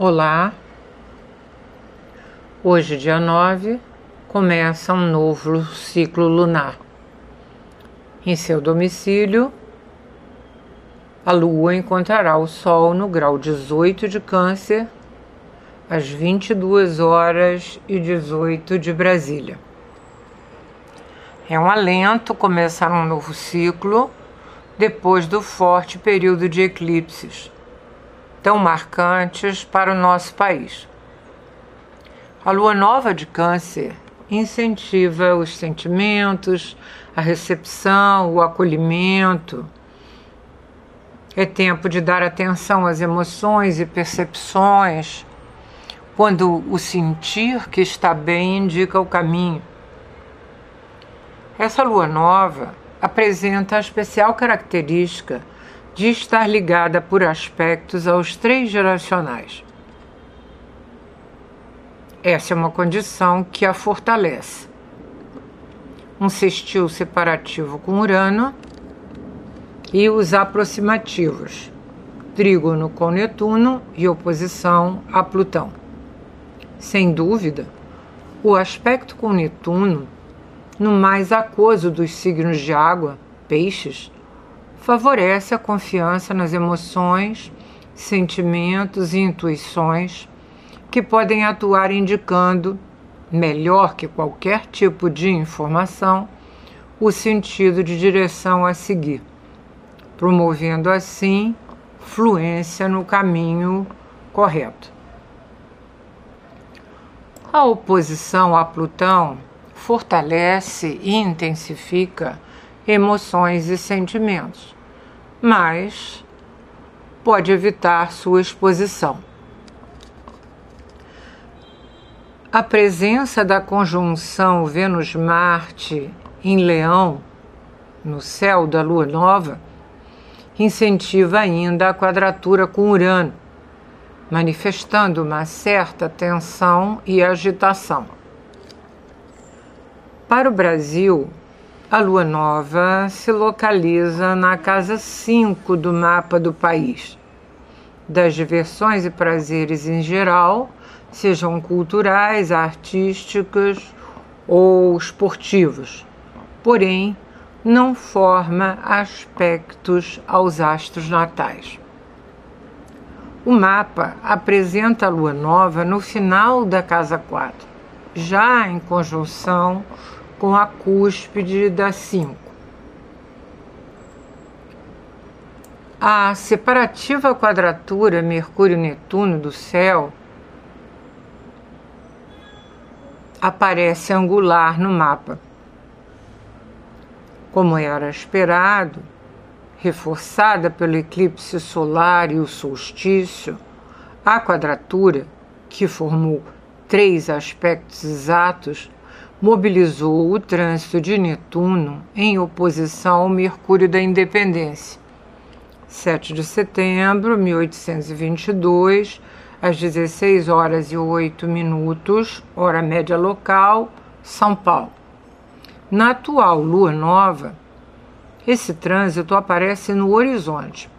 Olá, hoje, dia 9, começa um novo ciclo lunar. Em seu domicílio, a Lua encontrará o Sol no grau 18 de Câncer, às 22 horas e 18 de Brasília. É um alento começar um novo ciclo depois do forte período de eclipses tão marcantes para o nosso país. A lua nova de Câncer incentiva os sentimentos, a recepção, o acolhimento. É tempo de dar atenção às emoções e percepções, quando o sentir que está bem indica o caminho. Essa lua nova apresenta a especial característica de estar ligada por aspectos aos três geracionais. Essa é uma condição que a fortalece. Um sextil separativo com Urano e os aproximativos, trígono com Netuno e oposição a Plutão. Sem dúvida, o aspecto com Netuno, no mais aquoso dos signos de água, peixes, favorece a confiança nas emoções, sentimentos e intuições que podem atuar indicando, melhor que qualquer tipo de informação, o sentido de direção a seguir, promovendo assim fluência no caminho correto. A oposição a Plutão fortalece e intensifica emoções e sentimentos, mas pode evitar sua exposição. A presença da conjunção Vênus-Marte em Leão, no céu da lua nova, incentiva ainda a quadratura com Urano, manifestando uma certa tensão e agitação. Para o Brasil, a lua nova se localiza na casa 5 do mapa do país. Das diversões e prazeres em geral, sejam culturais, artísticos ou esportivos. Porém, não forma aspectos aos astros natais. O mapa apresenta a lua nova no final da casa 4, já em conjunção com a cúspide da 5. A separativa quadratura Mercúrio-Netuno do céu aparece angular no mapa. Como era esperado, reforçada pelo eclipse solar e o solstício, a quadratura, que formou três aspectos exatos, mobilizou o trânsito de Netuno em oposição ao Mercúrio da Independência. 7 de setembro de 1822, às 16 horas e 8 minutos, hora média local, São Paulo. Na atual lua nova, esse trânsito aparece no horizonte.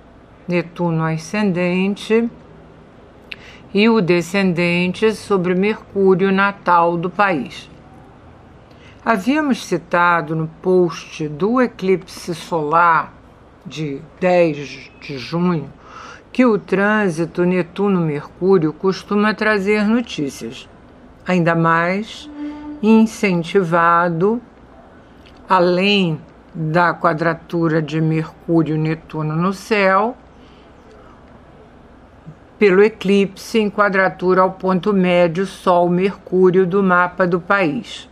Netuno ascendente e o descendente sobre Mercúrio natal do país. Havíamos citado no post do eclipse solar de 10 de junho que o trânsito Netuno-Mercúrio costuma trazer notícias, ainda mais incentivado, além da quadratura de Mercúrio-Netuno no céu, pelo eclipse em quadratura ao ponto médio Sol-Mercúrio do mapa do país.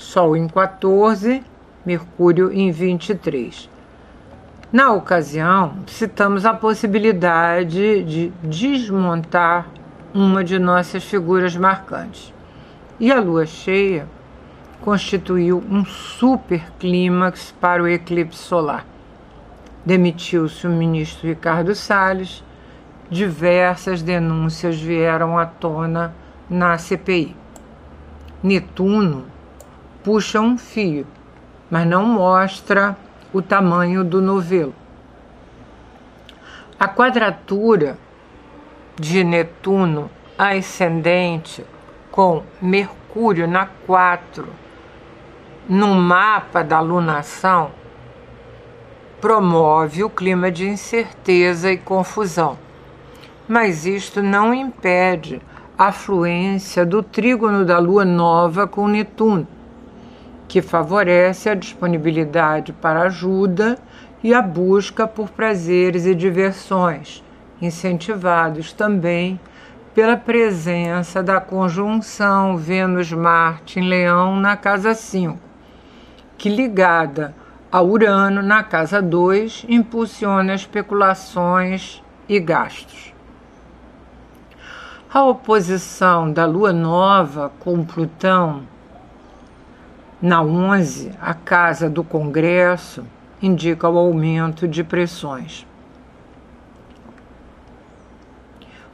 Sol em 14, Mercúrio em 23. Na ocasião, citamos a possibilidade de desmontar uma de nossas figuras marcantes. E a lua cheia constituiu um super clímax para o eclipse solar. Demitiu-se o ministro Ricardo Salles, diversas denúncias vieram à tona na CPI. Netuno puxa um fio, mas não mostra o tamanho do novelo. A quadratura de Netuno ascendente com Mercúrio na 4 no mapa da lunação promove o clima de incerteza e confusão. Mas isto não impede a fluência do trígono da lua nova com Netuno, que favorece a disponibilidade para ajuda e a busca por prazeres e diversões, incentivados também pela presença da conjunção Vênus-Marte em Leão na casa 5, que ligada a Urano na casa 2 impulsiona especulações e gastos. A oposição da Lua Nova com Plutão na 11, a casa do Congresso, indica o aumento de pressões.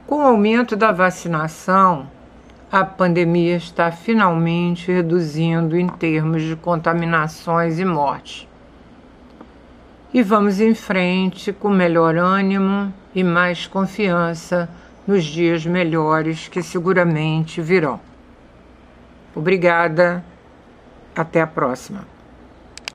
Com o aumento da vacinação, a pandemia está finalmente reduzindo em termos de contaminações e mortes. E vamos em frente com melhor ânimo e mais confiança nos dias melhores que seguramente virão. Obrigada, até a próxima.